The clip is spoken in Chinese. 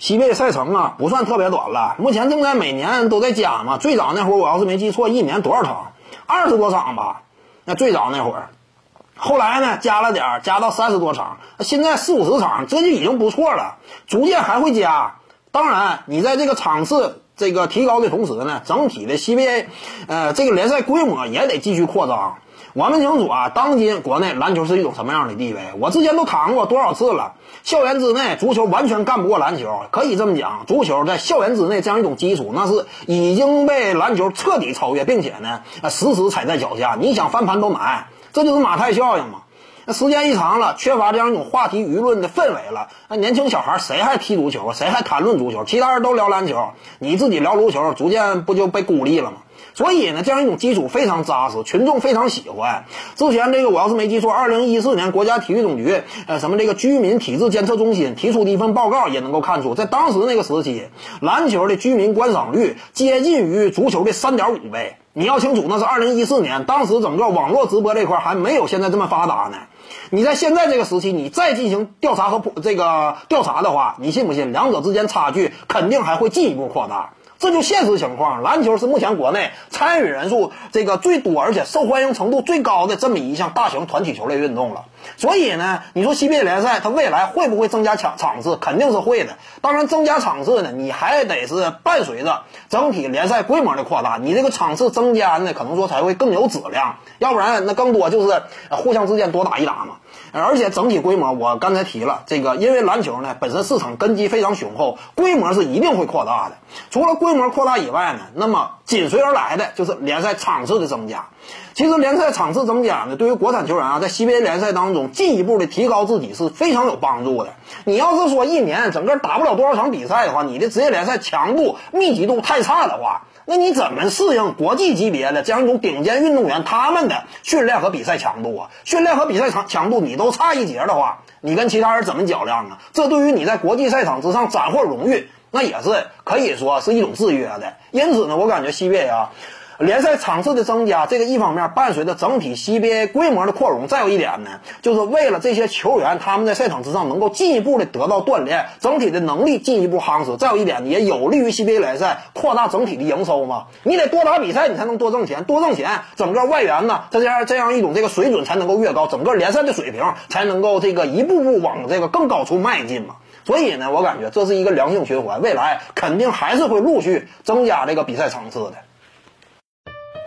西贝赛程啊不算特别短了，目前正在每年都在加嘛。最早那会儿我要是没记错，一年多少场？二十多场吧。那最早那会儿，后来呢加了点儿，加到三十多场，现在四五十场，这就已经不错了。逐渐还会加。当然，你在这个场次这个提高的同时呢，整体的 CBA，呃，这个联赛规模也得继续扩张。我们清楚啊，当今国内篮球是一种什么样的地位？我之前都谈过多少次了。校园之内，足球完全干不过篮球，可以这么讲，足球在校园之内这样一种基础，那是已经被篮球彻底超越，并且呢，时时踩在脚下。你想翻盘都难，这就是马太效应嘛。时间一长了，缺乏这样一种话题舆论的氛围了，那年轻小孩谁还踢足球？谁还谈论足球？其他人都聊篮球，你自己聊足球，逐渐不就被孤立了吗？所以呢，这样一种基础非常扎实，群众非常喜欢。之前这个我要是没记错，二零一四年国家体育总局呃什么这个居民体质监测中心提出的一份报告也能够看出，在当时那个时期，篮球的居民观赏率接近于足球的三点五倍。你要清楚，那是二零一四年，当时整个网络直播这块还没有现在这么发达呢。你在现在这个时期，你再进行调查和这个调查的话，你信不信两者之间差距肯定还会进一步扩大？这就现实情况，篮球是目前国内参与人数这个最多，而且受欢迎程度最高的这么一项大型团体球类运动了。所以呢，你说 CBA 联赛它未来会不会增加场场次？肯定是会的。当然，增加场次呢，你还得是伴随着整体联赛规模的扩大，你这个场次增加呢，可能说才会更有质量。要不然，那更多就是互相之间多打一打嘛。而且整体规模，我刚才提了这个，因为篮球呢本身市场根基非常雄厚，规模是一定会扩大的。除了规模扩大以外呢，那么紧随而来的就是联赛场次的增加。其实联赛场次增加呢，对于国产球员啊，在 CBA 联赛当中进一步的提高自己是非常有帮助的。你要是说一年整个打不了多少场比赛的话，你的职业联赛强度密集度太差的话，那你怎么适应国际级别的这样一种顶尖运动员他们的训练和比赛强度啊？训练和比赛强强度你都差一截的话，你跟其他人怎么较量啊？这对于你在国际赛场之上斩获荣誉，那也是可以说是一种制约的。因此呢，我感觉西边啊。联赛场次的增加，这个一方面伴随着整体 CBA 规模的扩容，再有一点呢，就是为了这些球员他们在赛场之上能够进一步的得到锻炼，整体的能力进一步夯实。再有一点也有利于 CBA 联赛扩大整体的营收嘛。你得多打比赛，你才能多挣钱，多挣钱，整个外援呢，再加上这样一种这个水准才能够越高，整个联赛的水平才能够这个一步步往这个更高处迈进嘛。所以呢，我感觉这是一个良性循环，未来肯定还是会陆续增加这个比赛场次的。